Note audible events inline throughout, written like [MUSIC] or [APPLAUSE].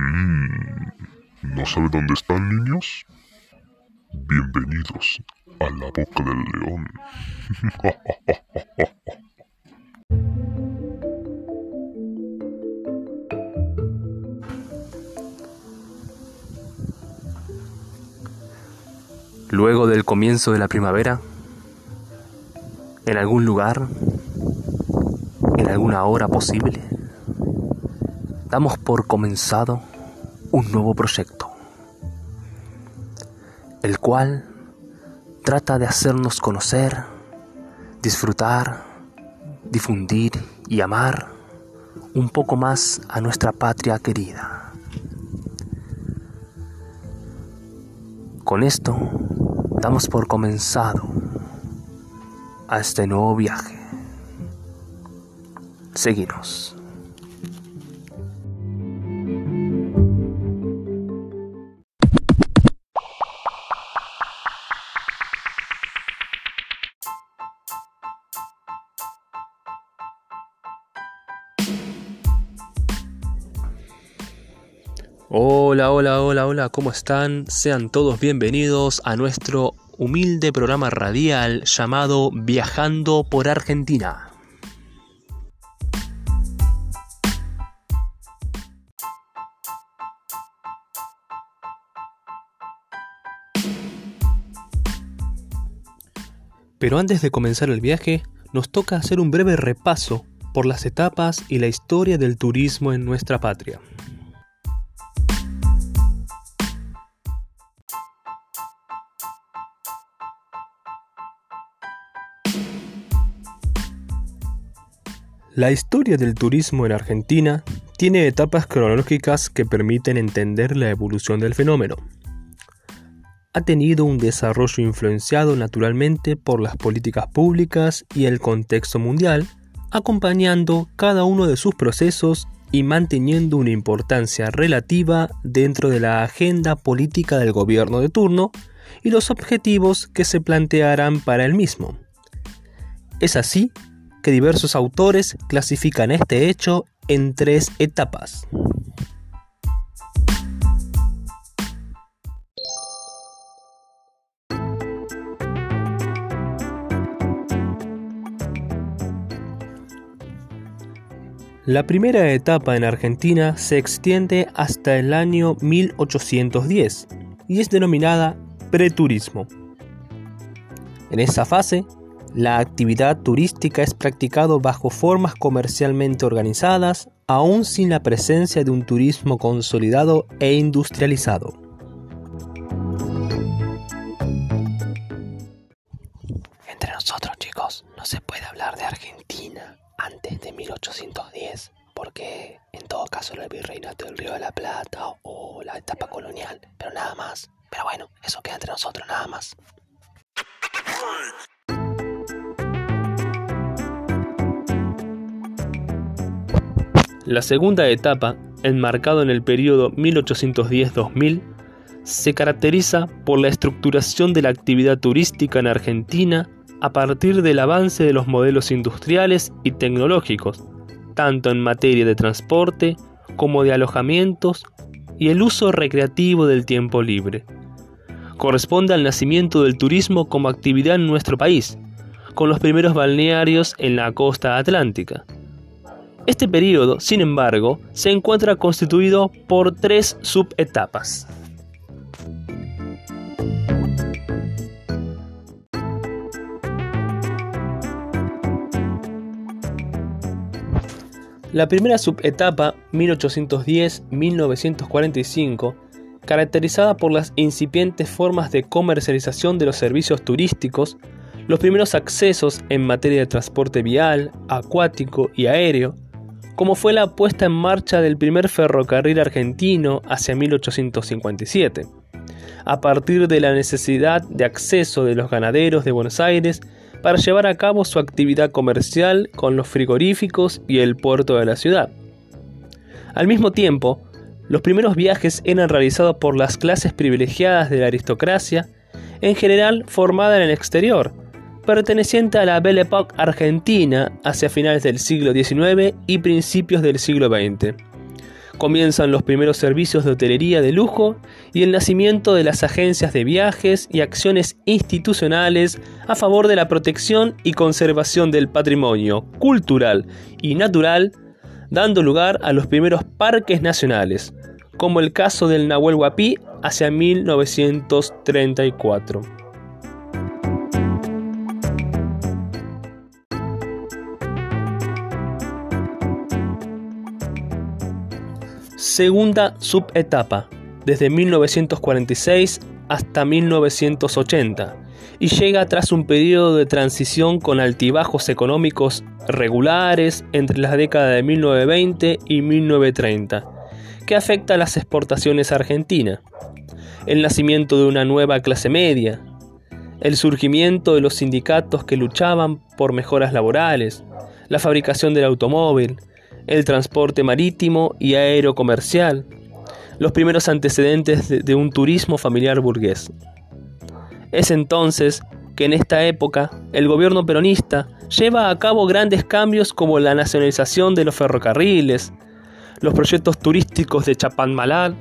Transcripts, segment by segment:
Mm, ¿No sabe dónde están, niños? Bienvenidos a la boca del león. [LAUGHS] Luego del comienzo de la primavera, en algún lugar, en alguna hora posible, damos por comenzado un nuevo proyecto, el cual trata de hacernos conocer, disfrutar, difundir y amar un poco más a nuestra patria querida. Con esto damos por comenzado a este nuevo viaje. Seguimos. Hola, hola, hola, hola, ¿cómo están? Sean todos bienvenidos a nuestro humilde programa radial llamado Viajando por Argentina. Pero antes de comenzar el viaje, nos toca hacer un breve repaso por las etapas y la historia del turismo en nuestra patria. La historia del turismo en Argentina tiene etapas cronológicas que permiten entender la evolución del fenómeno. Ha tenido un desarrollo influenciado naturalmente por las políticas públicas y el contexto mundial, acompañando cada uno de sus procesos y manteniendo una importancia relativa dentro de la agenda política del gobierno de turno y los objetivos que se plantearán para el mismo. Es así que diversos autores clasifican este hecho en tres etapas. La primera etapa en Argentina se extiende hasta el año 1810 y es denominada preturismo. En esa fase la actividad turística es practicado bajo formas comercialmente organizadas, aún sin la presencia de un turismo consolidado e industrializado. Entre nosotros chicos, no se puede hablar de Argentina antes de 1810, porque en todo caso el virreinato del Río de la Plata o la etapa colonial, pero nada más. Pero bueno, eso queda entre nosotros nada más. La segunda etapa, enmarcado en el periodo 1810-2000, se caracteriza por la estructuración de la actividad turística en Argentina a partir del avance de los modelos industriales y tecnológicos, tanto en materia de transporte como de alojamientos y el uso recreativo del tiempo libre. Corresponde al nacimiento del turismo como actividad en nuestro país, con los primeros balnearios en la costa atlántica. Este periodo, sin embargo, se encuentra constituido por tres subetapas. La primera subetapa, 1810-1945, caracterizada por las incipientes formas de comercialización de los servicios turísticos, los primeros accesos en materia de transporte vial, acuático y aéreo, como fue la puesta en marcha del primer ferrocarril argentino hacia 1857, a partir de la necesidad de acceso de los ganaderos de Buenos Aires para llevar a cabo su actividad comercial con los frigoríficos y el puerto de la ciudad. Al mismo tiempo, los primeros viajes eran realizados por las clases privilegiadas de la aristocracia, en general formada en el exterior, perteneciente a la Belle Époque argentina hacia finales del siglo XIX y principios del siglo XX, Comienzan los primeros servicios de hotelería de lujo y el nacimiento de las agencias de viajes y acciones institucionales a favor de la protección y conservación del patrimonio cultural y natural, dando lugar a los primeros parques nacionales, como el caso del Nahuel Huapi hacia 1934. Segunda subetapa, desde 1946 hasta 1980, y llega tras un periodo de transición con altibajos económicos regulares entre las décadas de 1920 y 1930, que afecta a las exportaciones argentinas, el nacimiento de una nueva clase media, el surgimiento de los sindicatos que luchaban por mejoras laborales, la fabricación del automóvil, el transporte marítimo y aéreo comercial, los primeros antecedentes de, un turismo familiar burgués. Es entonces que en esta época el gobierno peronista lleva a cabo grandes cambios como la nacionalización de los ferrocarriles, los proyectos turísticos de Chapadmalal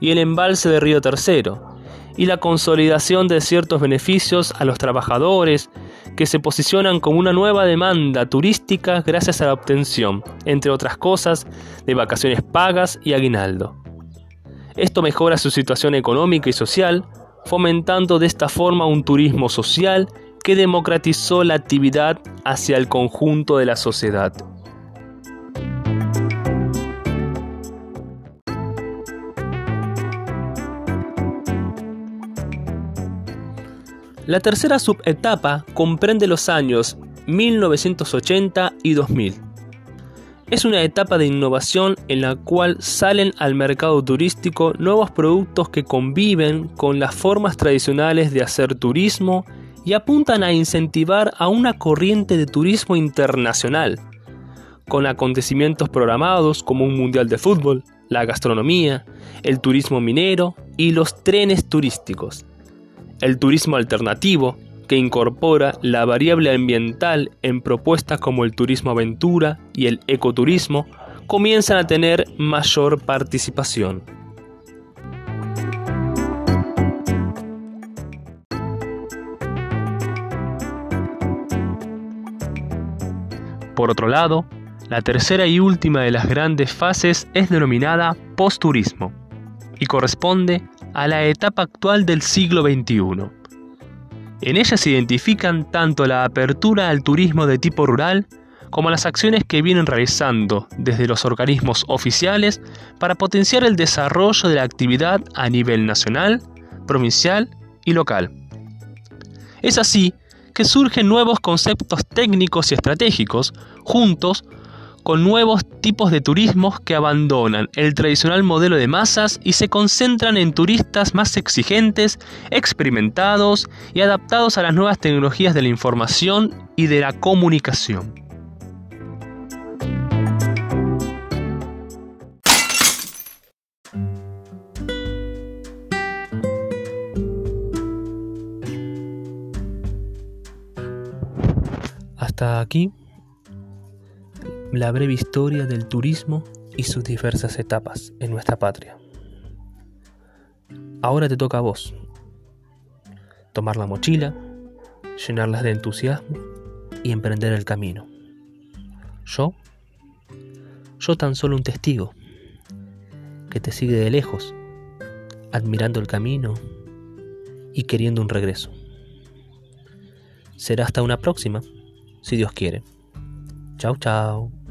y el embalse de Río Tercero, y la consolidación de ciertos beneficios a los trabajadores que se posicionan como una nueva demanda turística gracias a la obtención, entre otras cosas, de vacaciones pagas y aguinaldo. Esto mejora su situación económica y social, fomentando de esta forma un turismo social que democratizó la actividad hacia el conjunto de la sociedad. La tercera subetapa comprende los años 1980 y 2000. Es una etapa de innovación en la cual salen al mercado turístico nuevos productos que conviven con las formas tradicionales de hacer turismo y apuntan a incentivar a una corriente de turismo internacional, con acontecimientos programados como un mundial de fútbol, la gastronomía, el turismo minero y los trenes turísticos. El turismo alternativo, que incorpora la variable ambiental en propuestas como el turismo aventura y el ecoturismo, comienzan a tener mayor participación. Por otro lado, la tercera y última de las grandes fases es denominada postturismo y corresponde a la etapa actual del siglo XXI. En ella se identifican tanto la apertura al turismo de tipo rural como las acciones que vienen realizando desde los organismos oficiales para potenciar el desarrollo de la actividad a nivel nacional, provincial y local. Es así que surgen nuevos conceptos técnicos y estratégicos juntos con nuevos tipos de turismos que abandonan el tradicional modelo de masas y se concentran en turistas más exigentes, experimentados y adaptados a las nuevas tecnologías de la información y de la comunicación. Hasta aquí la breve historia del turismo y sus diversas etapas en nuestra patria. Ahora te toca a vos tomar la mochila, llenarlas de entusiasmo y emprender el camino. Yo, yo tan solo un testigo que te sigue de lejos, admirando el camino y queriendo un regreso. Será hasta una próxima, si Dios quiere. Chao, chao.